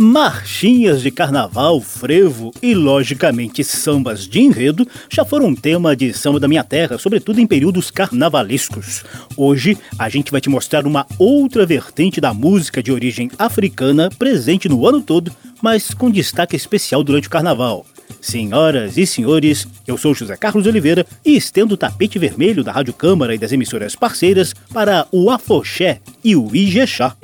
Marchinhas de carnaval, frevo e, logicamente, sambas de enredo já foram tema de samba da minha terra, sobretudo em períodos carnavalescos. Hoje a gente vai te mostrar uma outra vertente da música de origem africana presente no ano todo, mas com destaque especial durante o carnaval. Senhoras e senhores, eu sou José Carlos Oliveira e estendo o tapete vermelho da Rádio Câmara e das emissoras parceiras para o Afoxé e o Ijexá.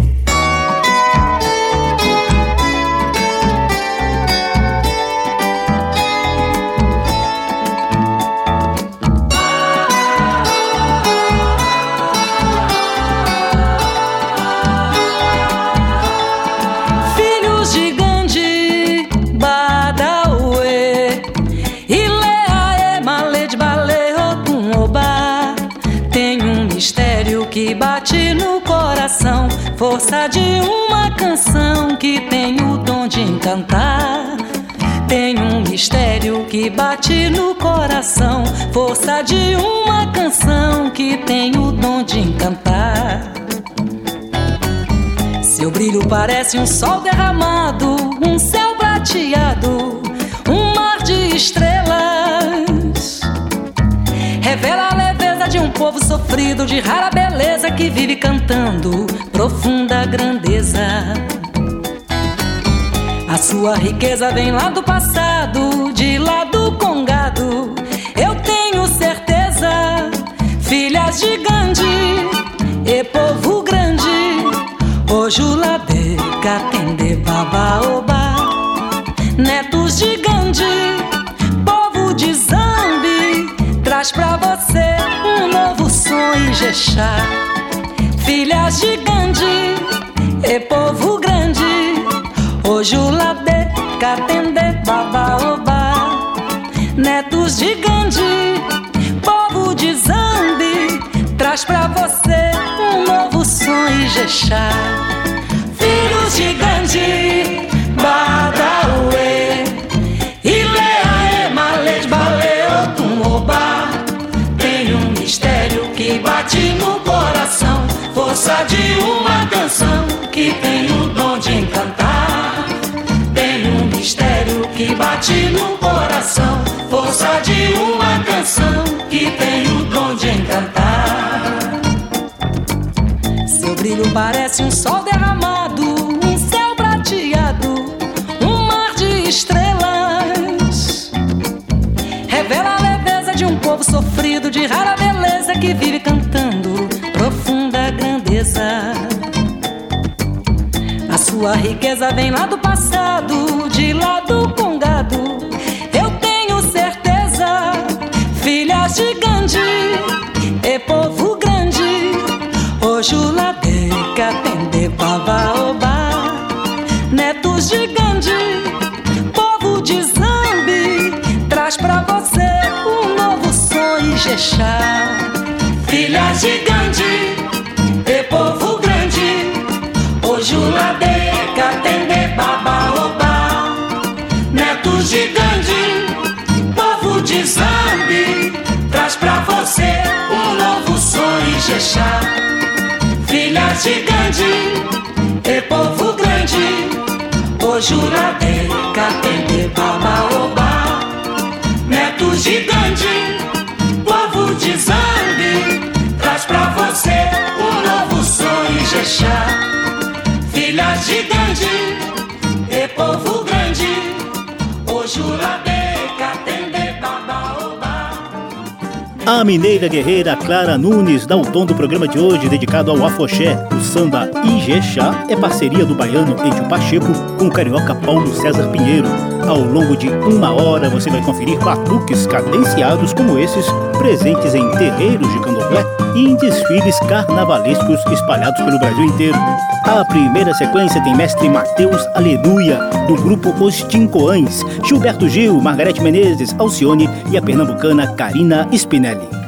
Força de uma canção que tem o dom de encantar. Tem um mistério que bate no coração, força de uma canção que tem o dom de encantar. Seu brilho parece um sol derramado, um céu prateado, um mar de estrelas. Revela de um povo sofrido, de rara beleza que vive cantando profunda grandeza. A sua riqueza vem lá do passado, de lá do congado. Eu tenho certeza, filhas de Gandhi e povo grande. Ojulade, Katende, Babaoba, netos de Gandhi, Jexá filhas de Gandhi e povo grande. Ojulabe, Katende, Babaoba, netos de Gandhi, povo de Zambi, traz pra você um novo sonho Ijexá. Filhos de Gandhi, Badaue, coração força de uma canção que tem o dom de encantar. Tem um mistério que bate no coração, força de uma canção que tem o dom de encantar. Seu brilho parece um sol derramado, um céu prateado, um mar de estrelas. Revela a leveza de um povo sofrido, de rara beleza que vive cantando a sua riqueza vem lá do passado, de lá do congado. Eu tenho certeza, filhas de Gandhi e povo grande. Ojuladeca, Tende, Babaoba, netos de Gandhi, povo de Zambi, traz pra você um novo sonho, Jexá. Filhas de Gandhi Netos de Gandhi, povo de Zambi, traz pra você um novo sonho Ijexá. Filhas de Gandhi, e povo grande, Ojuladeca, Tende, Babaoba, netos de Gandhi, povo de Zambi, traz pra você um novo Ijexá, filha gigante e povo grande, o Jurabeca, Tende, Babaoba. A mineira guerreira Clara Nunes dá o tom do programa de hoje dedicado ao afoxé. O samba Ijexá é parceria do baiano Edio Pacheco com o carioca Paulo César Pinheiro. Ao longo de uma hora você vai conferir batuques cadenciados como esses, presentes em terreiros de candomblé e em desfiles carnavalescos espalhados pelo Brasil inteiro. A primeira sequência tem mestre Mateus Aleluia, do grupo Os Tincoães, Gilberto Gil, Margarete Menezes, Alcione e a pernambucana Karina Spinelli.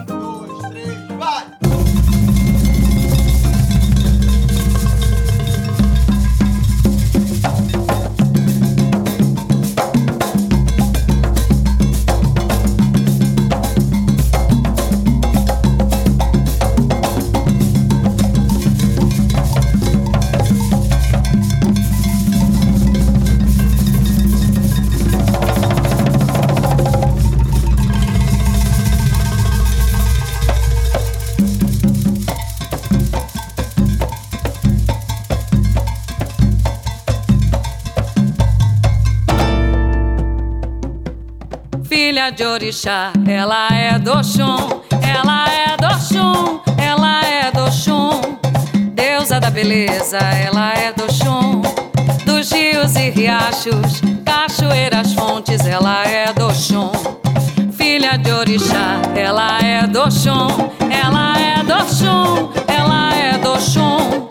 De orixá, ela é do chum, ela é do chum, ela é do chum. Deusa da beleza, ela é do chum. Dos rios e riachos, cachoeiras, fontes, ela é do chum. Filha de orixá, ela é do chum, ela é do chum, ela é do chum.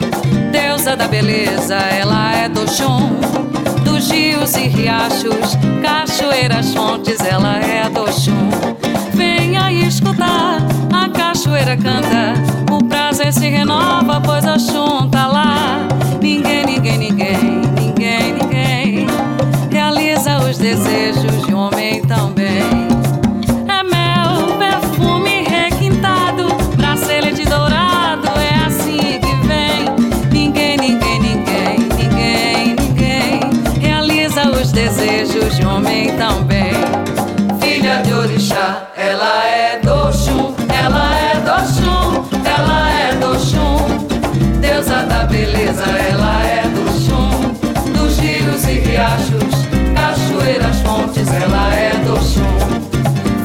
Deusa da beleza, ela é do chum rios e riachos, cachoeiras, fontes, ela é do chum. Venha escutar, a cachoeira canta, o prazer se renova, pois a chum tá lá. Ninguém, ninguém, ninguém, ninguém, ninguém realiza os desejos de um homem também. Também. Filha de orixá, ela é do chum, ela é do chum, ela é do chum. Deusa da beleza, ela é do chum. Dos rios e riachos, cachoeiras, fontes, ela é do chum.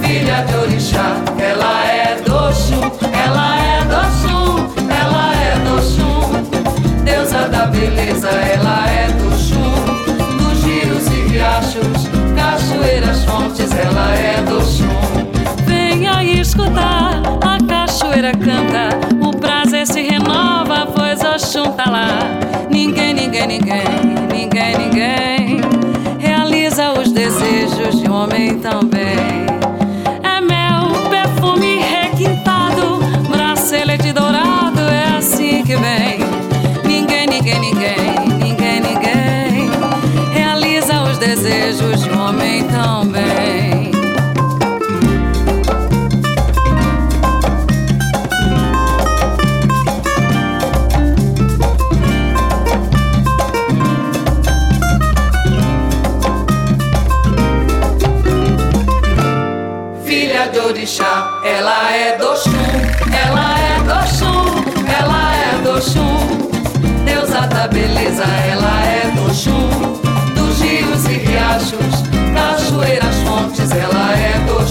Filha de orixá, ela é do chum, ela é do chum, ela é do chum. Deusa da beleza, ela é do chum riachos, cachoeiras, fontes, ela é do chum. Venha escutar, a cachoeira canta, o prazer se renova, pois o chum tá lá. Ninguém, ninguém, ninguém, ninguém, ninguém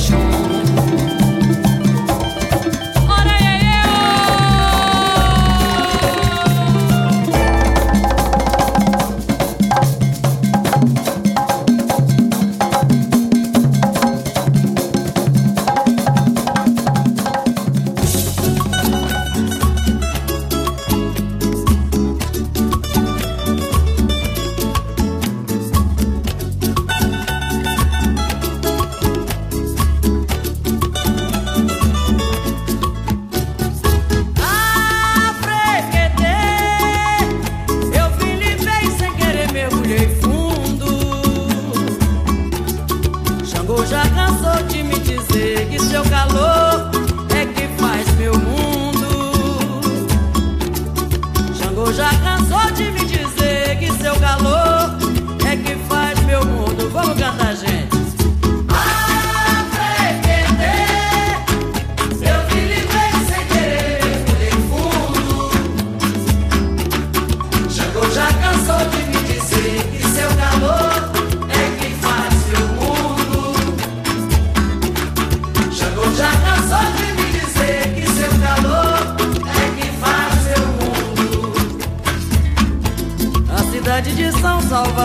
é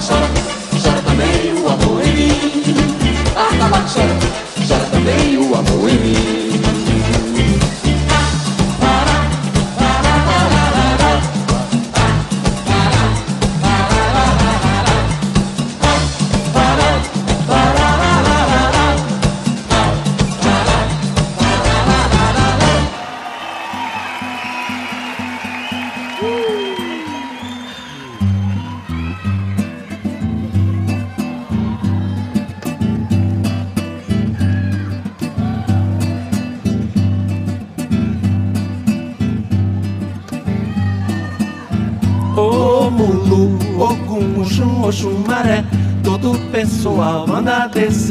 chora, também o amor em mim. Atabaque chora, chora também o amor em mim.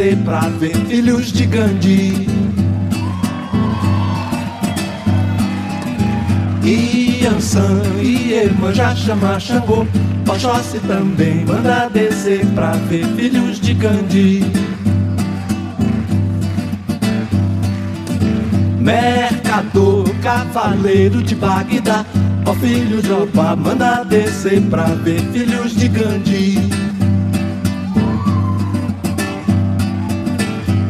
Descer pra ver filhos de Gandhi. E Ansan e Emanjá chama Xangô, Oxóssi também manda descer pra ver filhos de Gandhi. Mercador, cavaleiro de Bagdá Ó filho de Opa, manda descer pra ver filhos de Gandhi.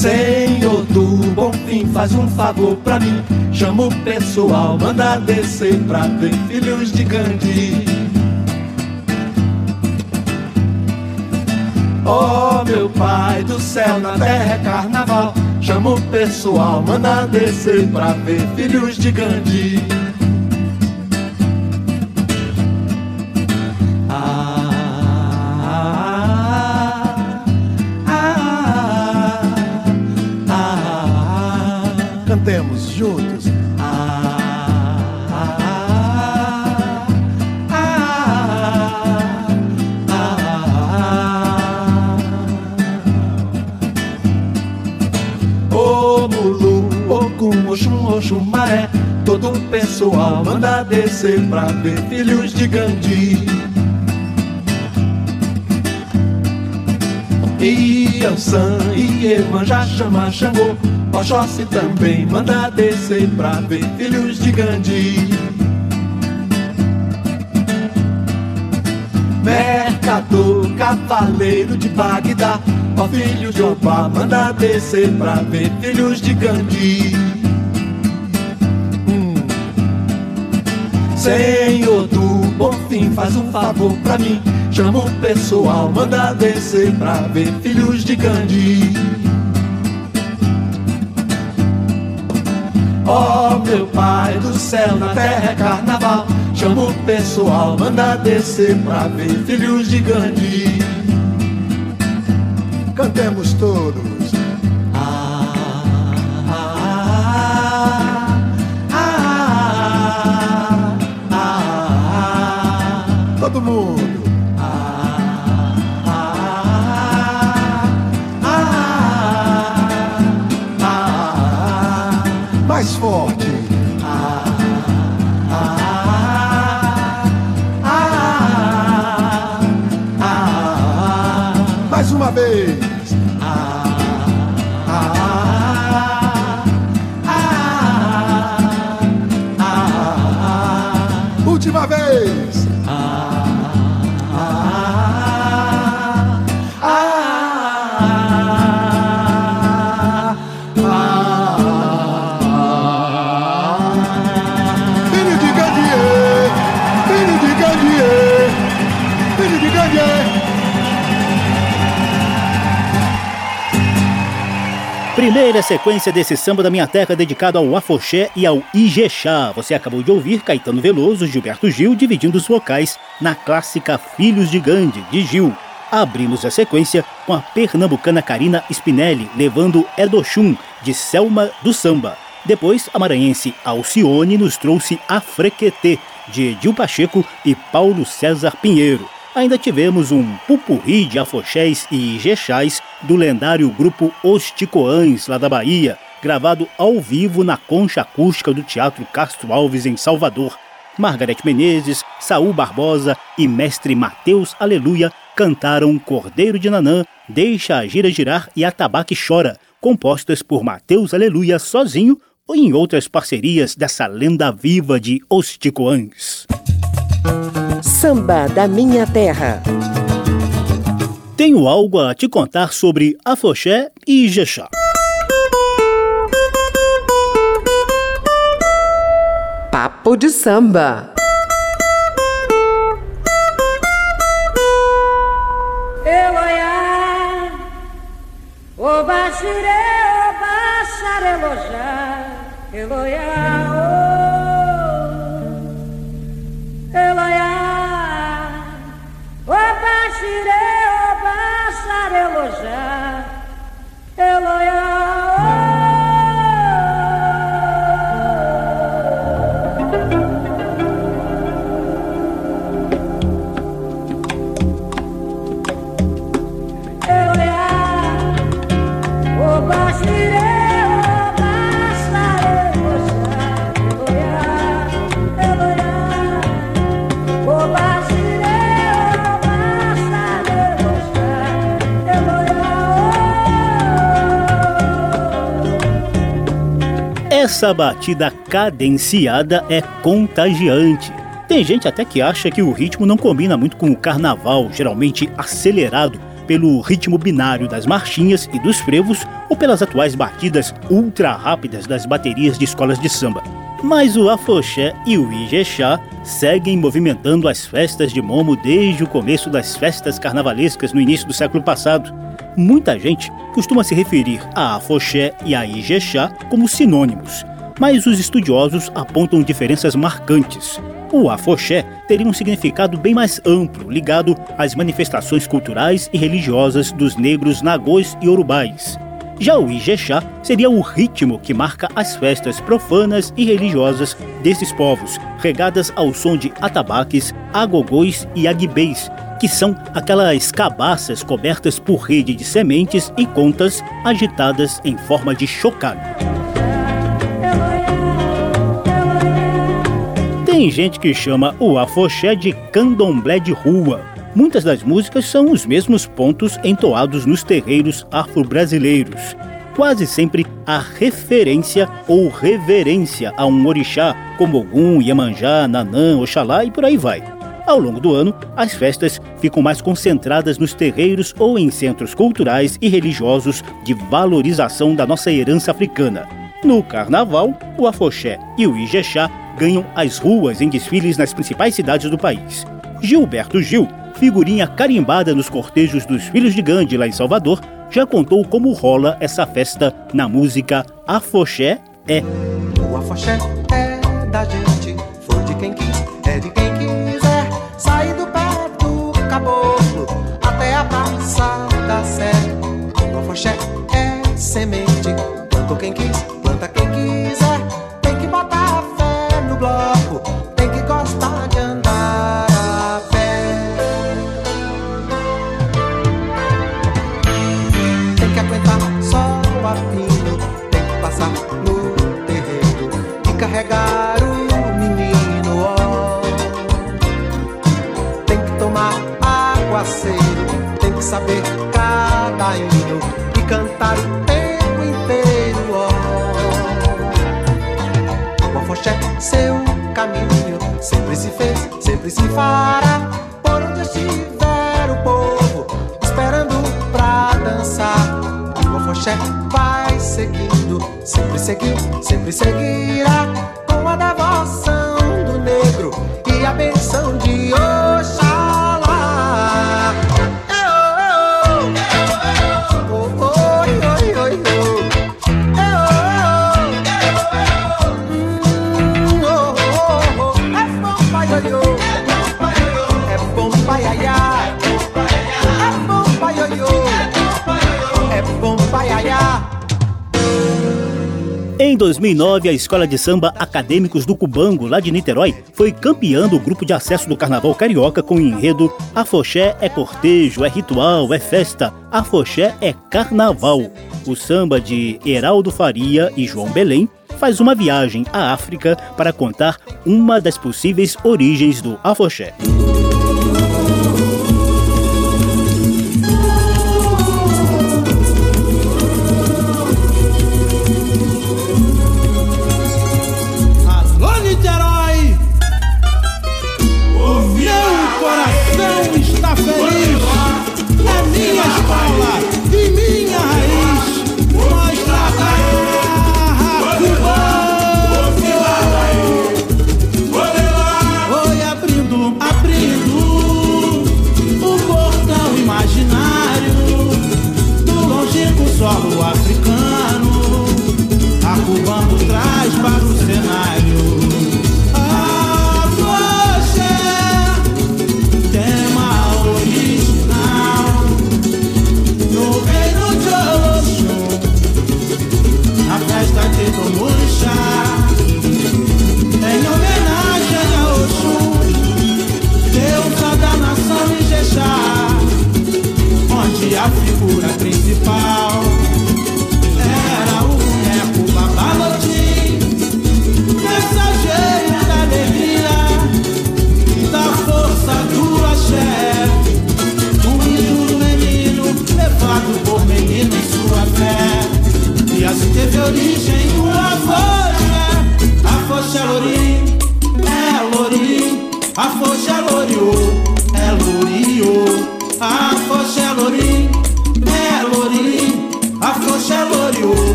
Senhor do bom fim, faz um favor pra mim. Chama o pessoal, manda descer pra ver filhos de Gandhi. Oh meu pai do céu, na terra é carnaval. Chama o pessoal, manda descer pra ver filhos de Gandhi. Manda descer pra ver filhos de Gandhi. E Ansan e já chama Xangô, Oxóssi também manda descer pra ver filhos de Gandhi. Mercador, cavaleiro de Bagdá, ó filho de Opa, manda descer pra ver filhos de Gandhi. Senhor do bom fim, faz um favor pra mim. Chama o pessoal, manda descer pra ver filhos de Gandhi. Ó oh, meu pai do céu, na terra é carnaval. Chama o pessoal, manda descer pra ver filhos de Gandhi. Cantemos todos. Última vez. Primeira sequência desse samba da minha terra dedicado ao afoxé e ao ijexá. Você acabou de ouvir Caetano Veloso, Gilberto Gil dividindo os vocais na clássica Filhos de Gandhi, de Gil. Abrimos a sequência com a pernambucana Karina Spinelli levando Edochum, de Selma do Samba. Depois, a maranhense Alcione nos trouxe A Frequetê, de Edil Pacheco e Paulo César Pinheiro ainda tivemos um pupurri de afoxés e ijexás do lendário grupo Os Ticoães, lá da Bahia, gravado ao vivo na concha acústica do Teatro Castro Alves, em Salvador. Margarete Menezes, Saul Barbosa e mestre Mateus Aleluia cantaram Cordeiro de Nanã, Deixa a Gira Girar e Atabaque Chora, compostas por Mateus Aleluia sozinho ou em outras parcerias dessa lenda viva de Os Ticoãs. Samba da Minha Terra. Tenho algo a te contar sobre Afoxé e Ijexá. Papo de samba. Eloiá, o Bashire, o Basharelojá, Eloiá, Essa batida cadenciada é contagiante. Tem gente até que acha que o ritmo não combina muito com o carnaval, geralmente acelerado pelo ritmo binário das marchinhas e dos frevos ou pelas atuais batidas ultra rápidas das baterias de escolas de samba. Mas o afoxé e o ijexá seguem movimentando as festas de Momo desde o começo das festas carnavalescas no início do século passado. Muita gente costuma se referir a afoxé e a ijexá como sinônimos, mas os estudiosos apontam diferenças marcantes. O afoxé teria um significado bem mais amplo, ligado às manifestações culturais e religiosas dos negros nagôs e urubais. Já o Ijexá seria o ritmo que marca as festas profanas e religiosas desses povos, regadas ao som de atabaques, agogôs e aguibês, que são aquelas cabaças cobertas por rede de sementes e contas agitadas em forma de chocalho. Tem gente que chama o afoxé de candomblé de rua, Muitas das músicas são os mesmos pontos entoados nos terreiros afro-brasileiros. Quase sempre há referência ou reverência a um orixá, como Ogum, Iemanjá, Nanã, Oxalá e por aí vai. Ao longo do ano, as festas ficam mais concentradas nos terreiros ou em centros culturais e religiosos de valorização da nossa herança africana. No carnaval, o afoxé e o ijexá ganham as ruas em desfiles nas principais cidades do país. Gilberto Gil figurinha carimbada nos cortejos dos Filhos de Gandhi lá em Salvador, já contou como rola essa festa na música Afoxé é. O afoxé é da gente, foi de quem quis, é de quem quiser. Do pé do caboclo até a praça da sé. O afoxé é semente, quem quis, planta quem quiser. Bloco, tem que gostar de andar a pé. Tem que aguentar só o apino, tem que passar no terreiro e carregar o menino. Tem que tomar aguaceiro, tem que saber cada hino e cantar o tempo inteiro, ó. O afoxé, seu sempre se fará. Por onde estiver o povo, esperando pra dançar. O afoxé vai seguindo, sempre seguiu, sempre seguirá. Com a devoção do negro e a benção de Oxalá. 2009, a Escola de Samba Acadêmicos do Cubango, lá de Niterói, foi campeã do grupo de acesso do Carnaval Carioca com o enredo Afoxé é cortejo, é ritual, é festa, Afoxé é carnaval. O samba de Heraldo Faria e João Belém faz uma viagem à África para contar uma das possíveis origens do Afoxé.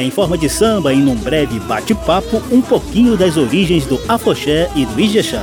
Em forma de samba, em um breve bate-papo, um pouquinho das origens do afoxé e do ijexá.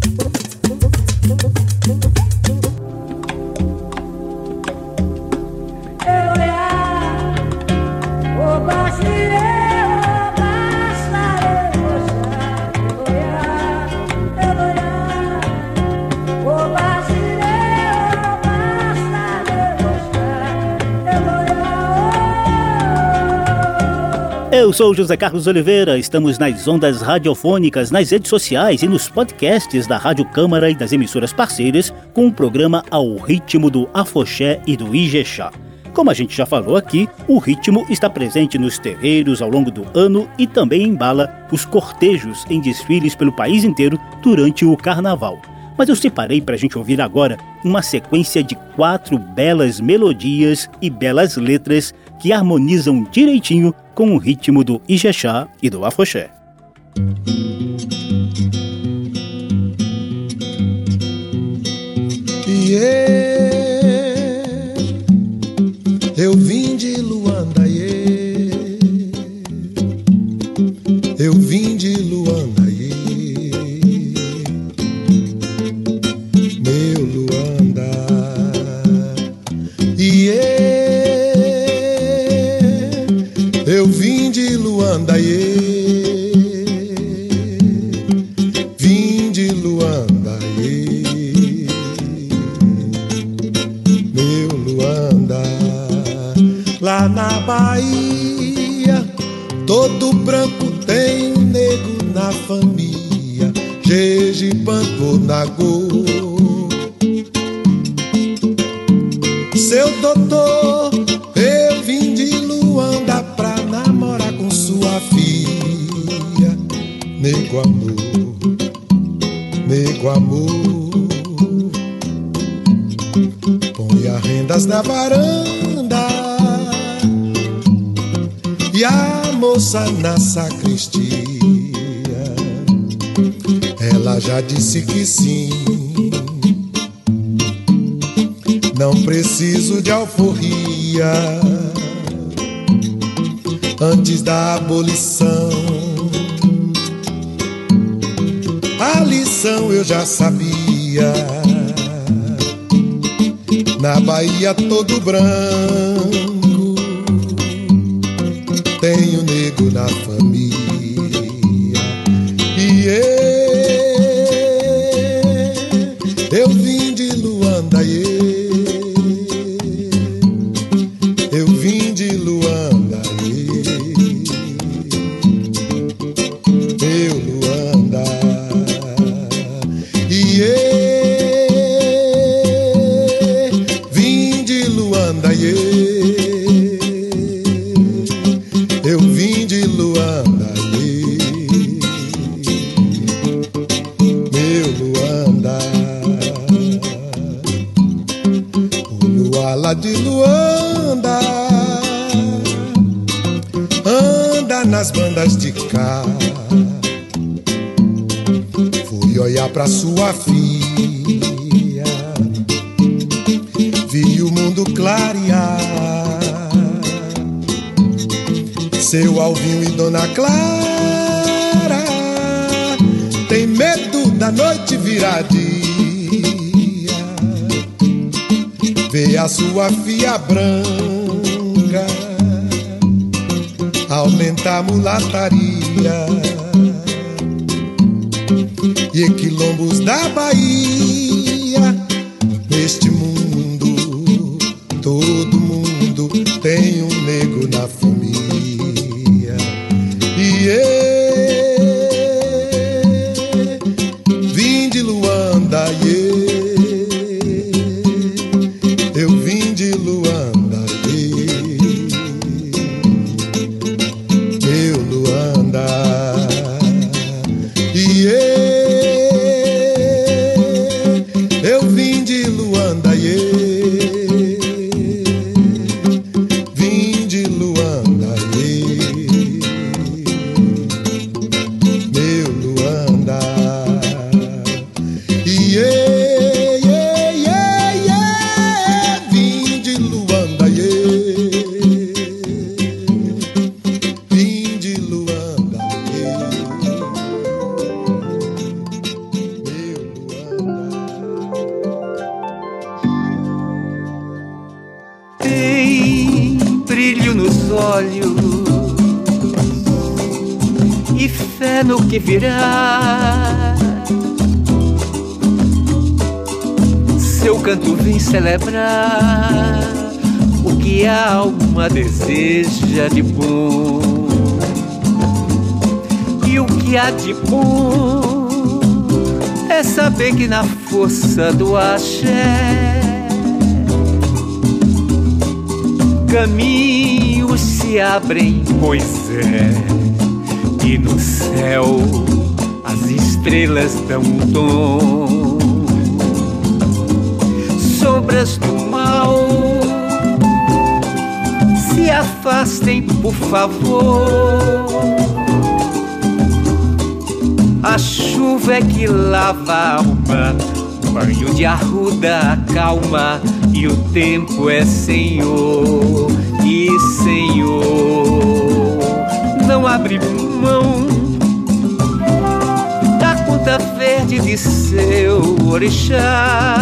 Eu sou José Carlos Oliveira, estamos nas ondas radiofônicas, nas redes sociais e nos podcasts da Rádio Câmara e das emissoras parceiras com o programa Ao Ritmo do Afoxé e do Ijexá. Como a gente já falou aqui, o ritmo está presente nos terreiros ao longo do ano e também embala os cortejos em desfiles pelo país inteiro durante o carnaval. Mas eu separei para a gente ouvir agora uma sequência de quatro belas melodias e belas letras que harmonizam direitinho com o ritmo do Ijexá e do Afoxé. Iê, eu vim de Luanda, iê. Eu vim de na Bahia, todo branco tem um negro na família. Jejipanto Nagô. Seu doutor, eu vim de Luanda pra namorar com sua filha. Nego amor, nego amor. Põe as rendas na varanda na sacristia. Ela já disse que sim. Não preciso de alforria antes da abolição. A lição eu já sabia. Na Bahia todo branco nas bandas de cá. Fui olhar pra sua filha, vi o mundo clarear. Seu Alvinho e Dona Clara tem medo da noite virar dia. Vê a sua filha branca aumenta a mulataria e quilombos da Bahia. Neste mundo, todo mundo tem um negro na família. Canto vem celebrar o que a alma deseja de bom. E o que há de bom é saber que na força do axé caminhos se abrem, pois é, e no céu as estrelas dão um tom. Sombras do mal se afastem, por favor. A chuva é que lava a alma, banho de arruda calma, e o tempo é Senhor e Senhor. Não abre mão da conta verde de seu orixá.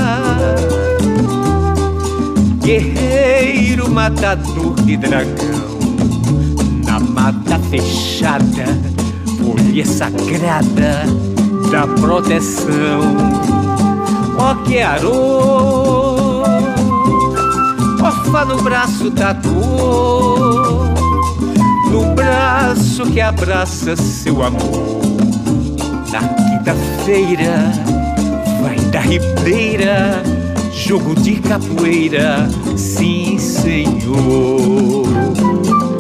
Guerreiro matador de dragão, na mata fechada folha sagrada da proteção. Ó que arô, orfa no braço da dor, no braço que abraça seu amor. Na quinta-feira vai da ribeira, jogo de capoeira, sim senhor.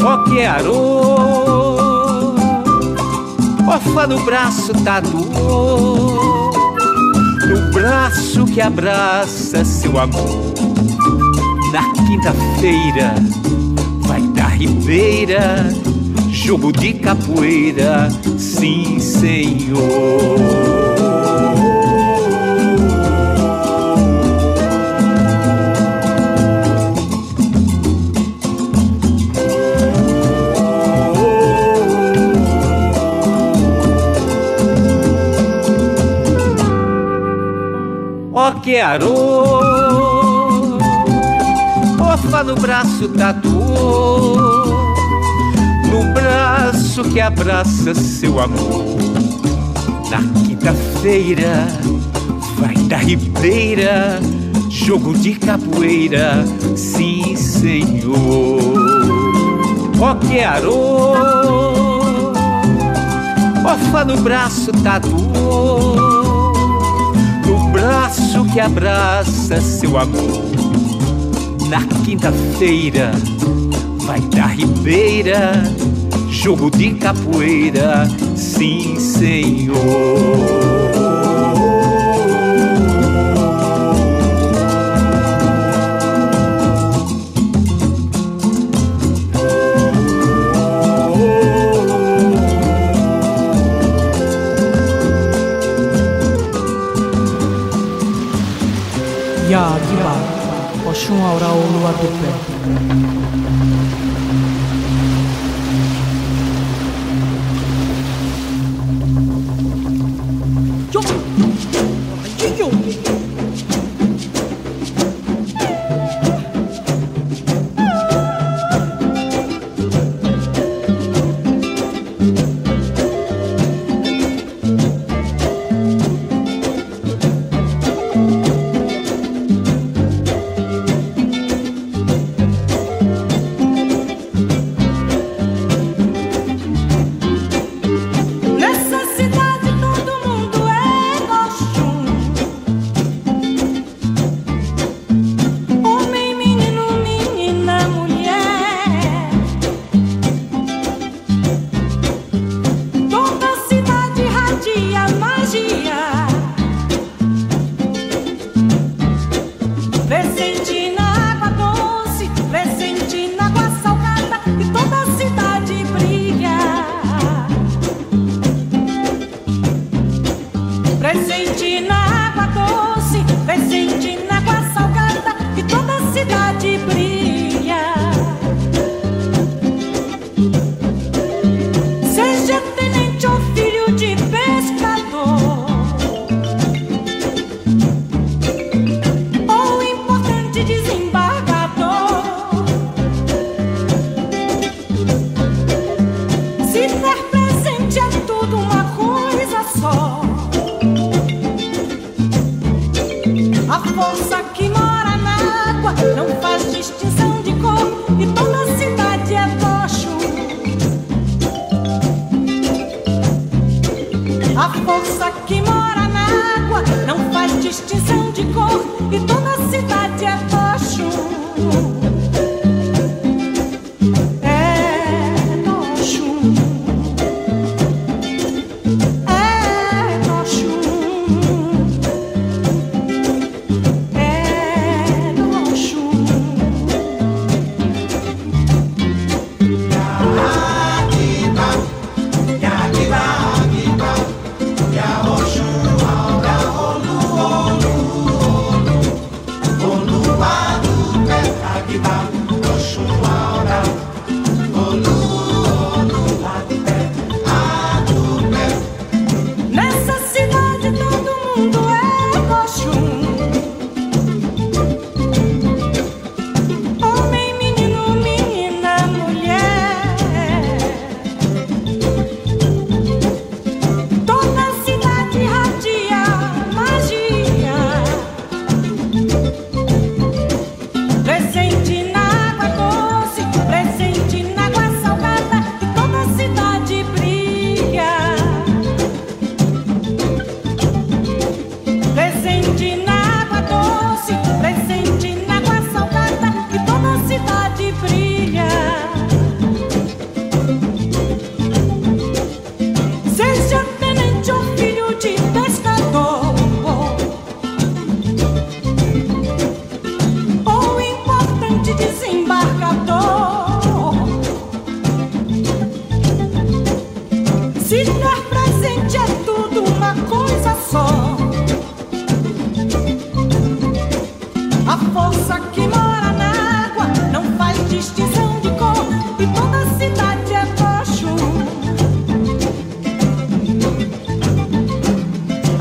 Ó que arô, Orfa no braço da dor, no braço que abraça seu amor. Na quinta-feira vai da ribeira, jogo de capoeira, sim senhor. Que arô, orfa no braço dor, no braço que abraça seu amor. Na quinta-feira vai da ribeira, jogo de capoeira, sim senhor. Ó que arô, orfa no braço da dor no braço que abraça seu amor. Na quinta-feira vai da ribeira, jogo de capoeira, sim senhor. Oxum Aura Olua do Pé.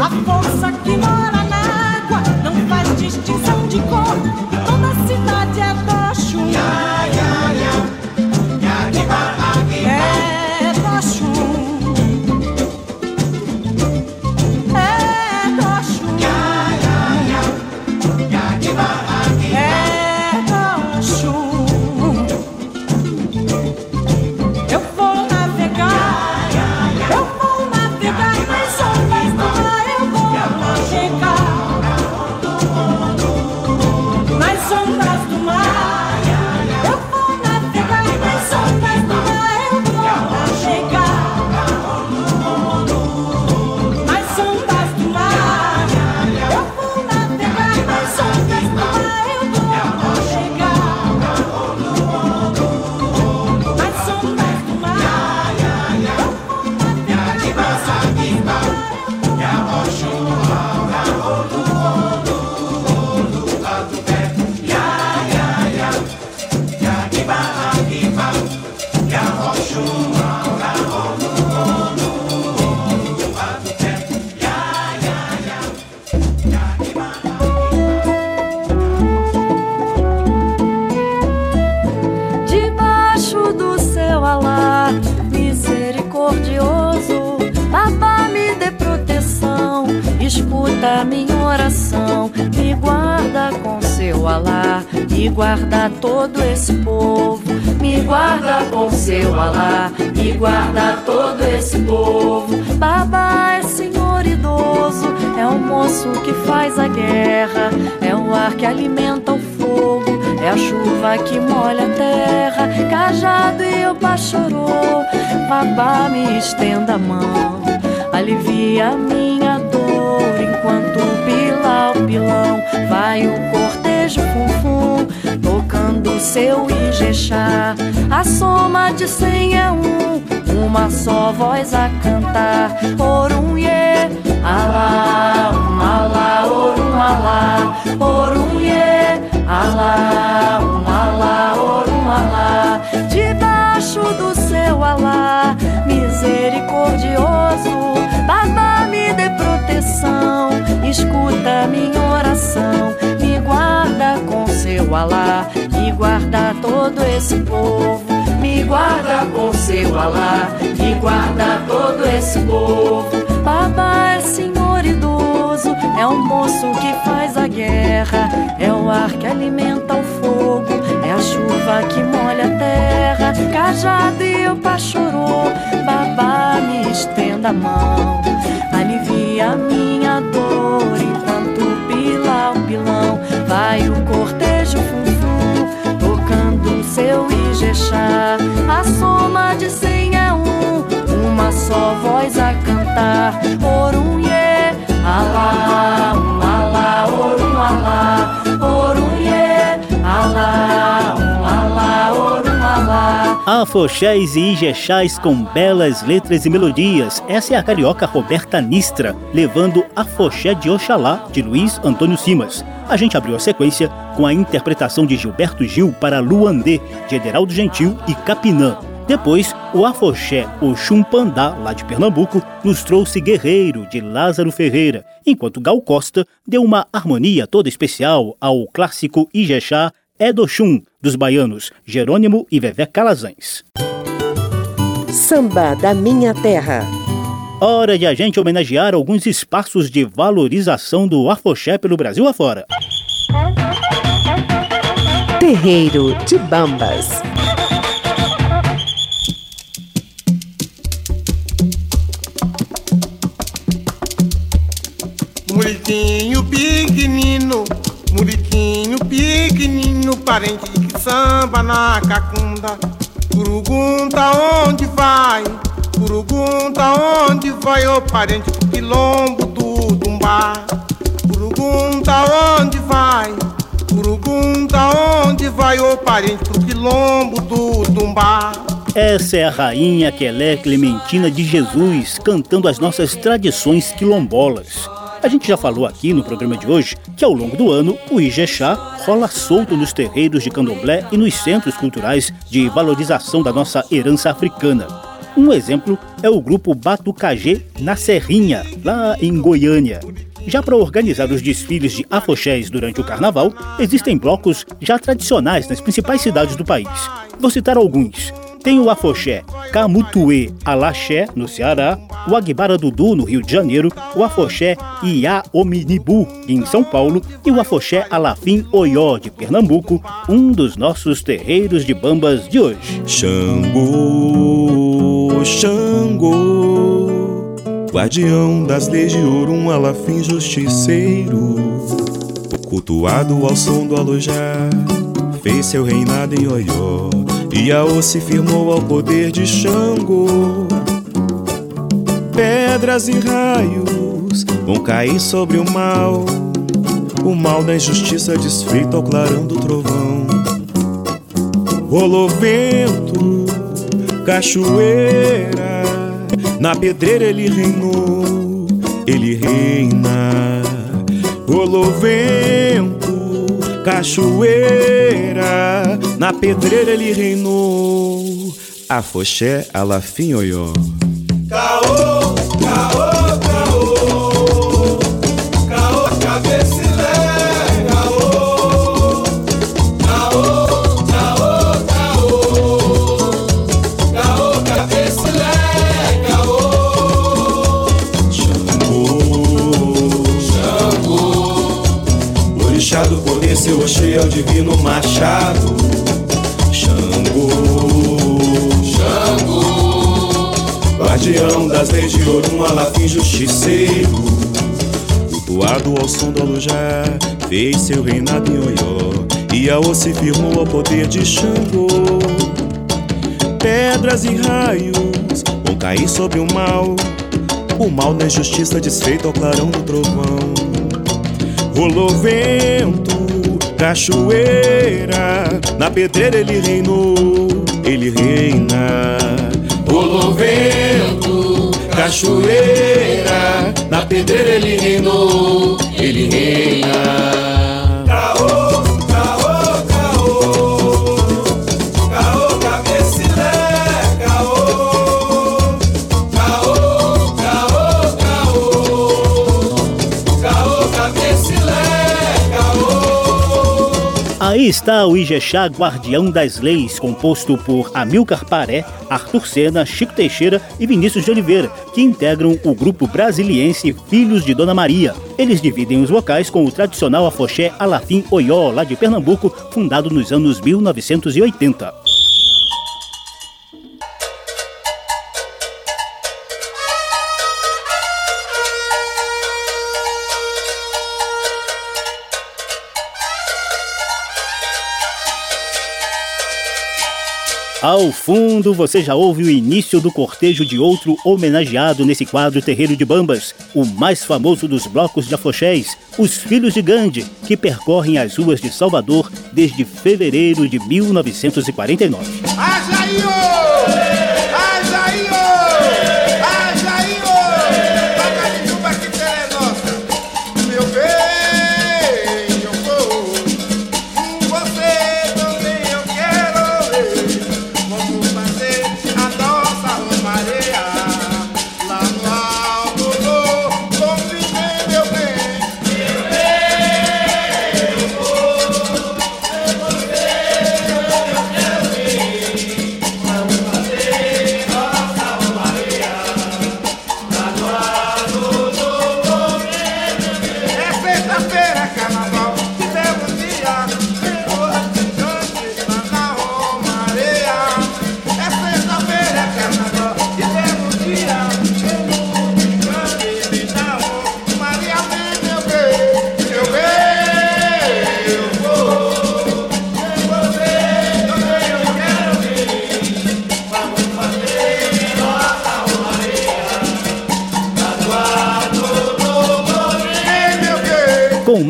A força que alimenta o fogo, é a chuva que molha a terra. Cajado e o pachorô, babá me estenda a mão, alivia minha dor enquanto pila o pilão vai o cortejo fum tocando seu Ijexá. A soma de cem é um, uma só voz a cantar. Orum ye, alá, um alá, orum alá, orum alá, um alá, orum alá. Debaixo do seu alá, misericordioso, Baba me dê proteção, escuta minha oração, me guarda com seu alá e guarda todo esse povo. Me guarda com seu alá e guarda todo esse povo. Baba é senhor é o moço que faz a guerra, é o ar que alimenta o fogo, é a chuva que molha a terra. Cajado e o pachorô, babá me estenda a mão, alivia minha dor enquanto pila o pilão. Vai o cortejo funfum, tocando seu Ijexá. A soma de cem é um, uma só voz a cantar. Orum ye, alá, um alá, orum alá, orum ye, alá, um alá, orum alá. Afoxés e Ijexás com belas letras e melodias. Essa é a carioca Roberta Nistra, levando Afoxé de Oxalá, de Luiz Antônio Simas. A gente abriu a sequência com a interpretação de Gilberto Gil para Luandê, de Ederaldo Gentil e Capinã. Depois, o afoxé Oxum Pandá, lá de Pernambuco, nos trouxe Guerreiro, de Lázaro Ferreira, enquanto Gal Costa deu uma harmonia toda especial ao clássico Ijexá Edoxum, dos baianos Jerônimo e Vevé Calazans. Samba da Minha Terra. Hora de a gente homenagear alguns espaços de valorização do afoxé pelo Brasil afora. Terreiro de Bambas. Muriquinho pequenino, muriquinho pequenino, parente que samba na cacunda. Pergunta onde vai, pergunta onde vai, ô parente do quilombo do Dumbá. Pergunta onde vai, pergunta onde vai, ô parente do quilombo do Dumbá. Essa é a rainha Quelé Clementina de Jesus cantando as nossas tradições quilombolas. A gente já falou aqui no programa de hoje que ao longo do ano o Ijexá rola solto nos terreiros de candomblé e nos centros culturais de valorização da nossa herança africana. Um exemplo é o grupo Batucajê na Serrinha, lá em Goiânia. Já para organizar os desfiles de afoxés durante o carnaval, existem blocos já tradicionais nas principais cidades do país. Vou citar alguns. Tem o afoxé Camutuê Alaxé, no Ceará, o Aguibara Dudu, no Rio de Janeiro, o afoxé Iá Ominibu, em São Paulo, e o afoxé Alafim Oió, de Pernambuco, um dos nossos terreiros de bambas de hoje. Xangô, Xangô, guardião das leis de ouro, um alafim justiceiro, cultuado ao som do alojar, fez seu reinado em Oió. Iaô se firmou ao poder de Xangô. Pedras e raios vão cair sobre o mal. O mal da injustiça desfeito ao clarão do trovão. Rolou vento, cachoeira. Na pedreira ele reinou, ele reina. Rolou vento, cachoeira, na pedreira ele reinou. Afoxé, Alafim, Oió. Caô, divino machado. Xangô, Xangô, guardião das leis de Orum, Alafim justiceiro. Cultuado ao som do Alujá, fez seu reinado em Oió. E a se firmou ao poder de Xangô. Pedras e raios vão cair sobre o mal. O mal na injustiça desfeito ao clarão do trovão. Rolou vento, cachoeira, na pedreira ele reinou, ele reina. Rolou vento, cachoeira, na pedreira ele reinou, está o Ijexá Guardião das Leis, composto por Amilcar Paré, Arthur Sena, Chico Teixeira e Vinícius de Oliveira, que integram o grupo brasiliense Filhos de Dona Maria. Eles dividem os vocais com o tradicional afoxé Alafim Oió, lá de Pernambuco, fundado nos anos 1980. Ao fundo, você já ouve o início do cortejo de outro homenageado nesse quadro Terreiro de Bambas, o mais famoso dos blocos de afoxés, os Filhos de Gandhi, que percorrem as ruas de Salvador desde fevereiro de 1949. Ajaíô!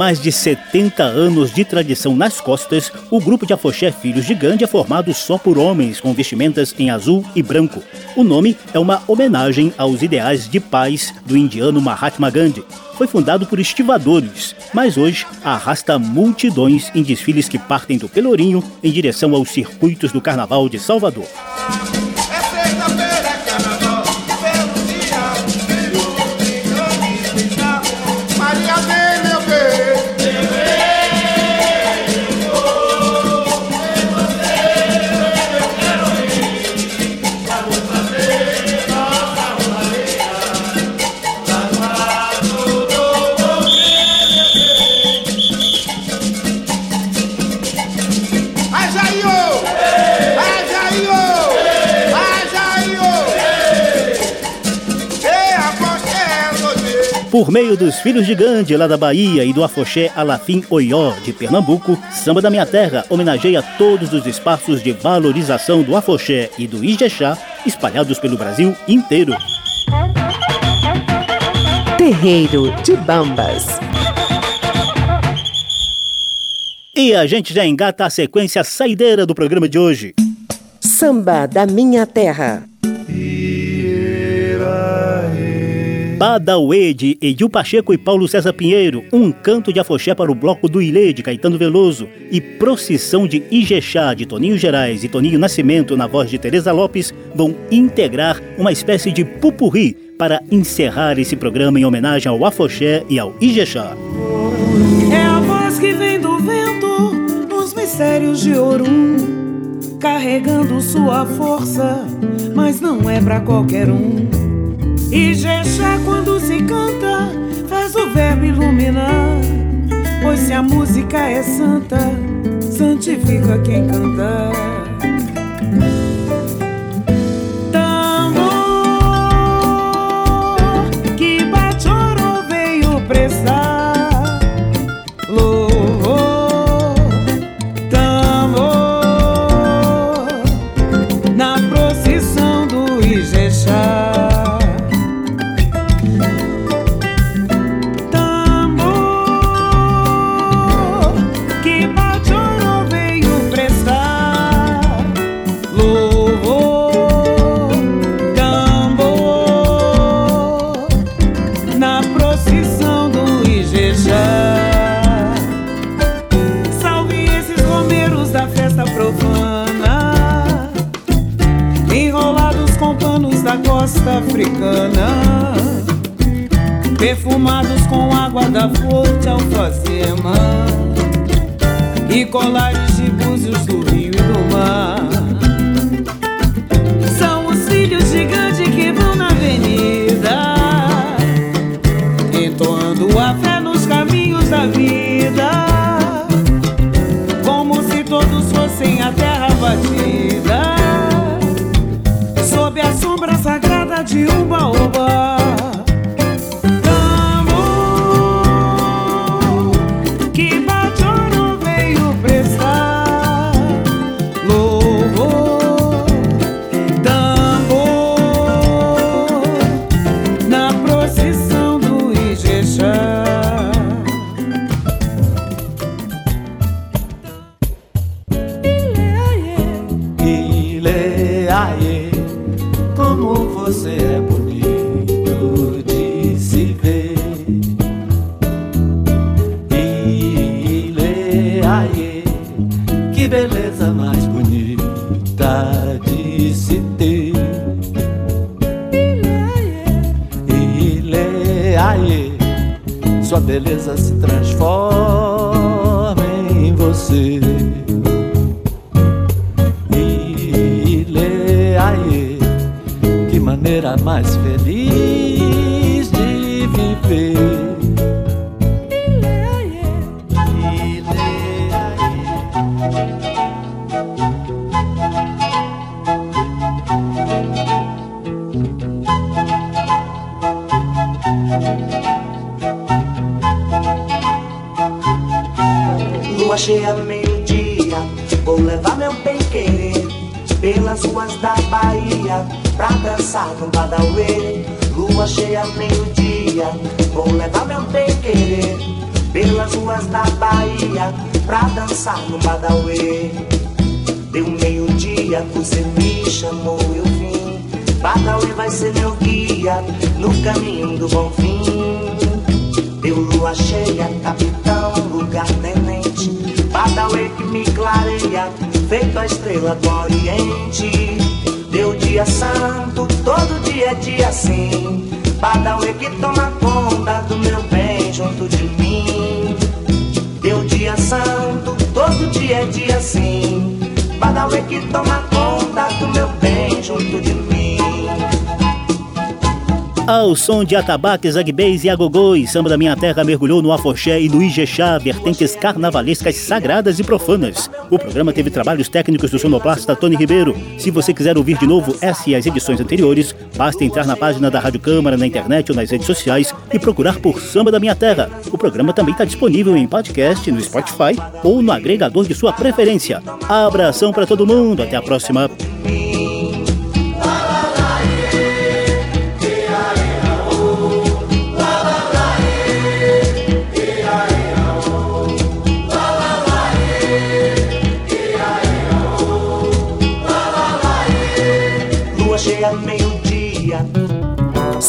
Mais de 70 anos de tradição nas costas, o grupo de afoxé Filhos de Gandhi é formado só por homens com vestimentas em azul e branco. O nome é uma homenagem aos ideais de paz do indiano Mahatma Gandhi. Foi fundado por estivadores, mas hoje arrasta multidões em desfiles que partem do Pelourinho em direção aos circuitos do Carnaval de Salvador. Por meio dos Filhos de Gandhi, lá da Bahia, e do Afoxé Alafim Oió, de Pernambuco, Samba da Minha Terra homenageia todos os espaços de valorização do Afoxé e do Ijexá espalhados pelo Brasil inteiro. Terreiro de Bambas. E a gente já engata a sequência saideira do programa de hoje. Samba da Minha Terra. Badauê de Edil Pacheco e Paulo César Pinheiro, um canto de afoxé para o bloco do Ilê de Caetano Veloso e Procissão de Ijexá de Toninho Gerais e Toninho Nascimento na voz de Teresa Lopes vão integrar uma espécie de pupurri para encerrar esse programa em homenagem ao afoxé e ao Ijexá. É a voz que vem do vento nos mistérios de Orum, carregando sua força, mas não é pra qualquer um. E Jexá, quando se canta, faz o verbo iluminar Pois se a música é santa, santifica quem canta. Tambor que Bachorô veio prestar da flor de alfazema e colares de búzios do rio e do mar. Ruas da Bahia pra dançar no Badauê. Deu meio-dia, você me chamou, eu vim. Badauê vai ser meu guia no caminho do bom fim. Deu lua cheia, capitão, lugar tenente. Badauê que me clareia, feito a estrela do oriente. Deu dia santo, todo dia é dia sim. Badauê que toma conta do meu bem junto de mim. Santo, todo dia é dia sim. Badauê que toma conta do meu bem junto de mim. Ao som de atabaques, agbês e agogôs, samba da minha terra mergulhou no afoxé e no ijexá, vertentes carnavalescas sagradas e profanas. O programa teve trabalhos técnicos do sonoplasta Tony Ribeiro. Se você quiser ouvir de novo essa e as edições anteriores, basta entrar na página da Rádio Câmara na internet ou nas redes sociais e procurar por Samba da Minha Terra. O programa também está disponível em podcast, no Spotify ou no agregador de sua preferência. Abração para todo mundo, até a próxima.